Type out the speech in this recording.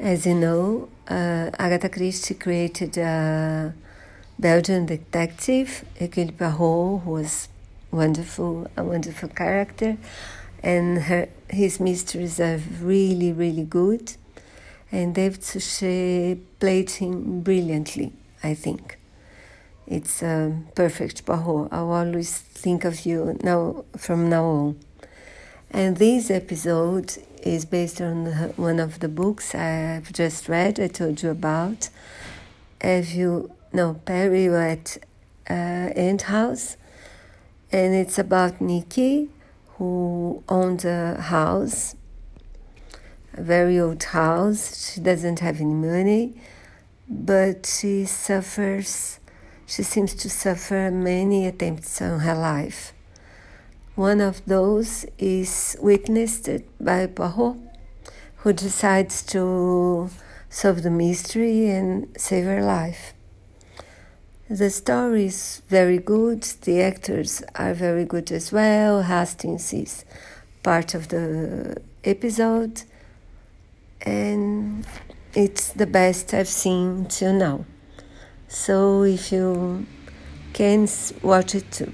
As you know, uh, Agatha Christie created a Belgian detective, Hercule Poirot, who was wonderful, a wonderful character, and her, his mysteries are really, really good. And David Suchet played him brilliantly, I think. It's a perfect Poirot. I'll always think of you now from now on. And this episode is based on one of the books I've just read, I told you about. Have you, no, Peril at uh, End House. And it's about Nikki, who owns a house, a very old house. She doesn't have any money, but she suffers, she seems to suffer many attempts on her life one of those is witnessed by Poirot, who decides to solve the mystery and save her life. The story is very good, the actors are very good as well. Hastings is part of the episode, and it's the best I've seen till now. So if you can watch it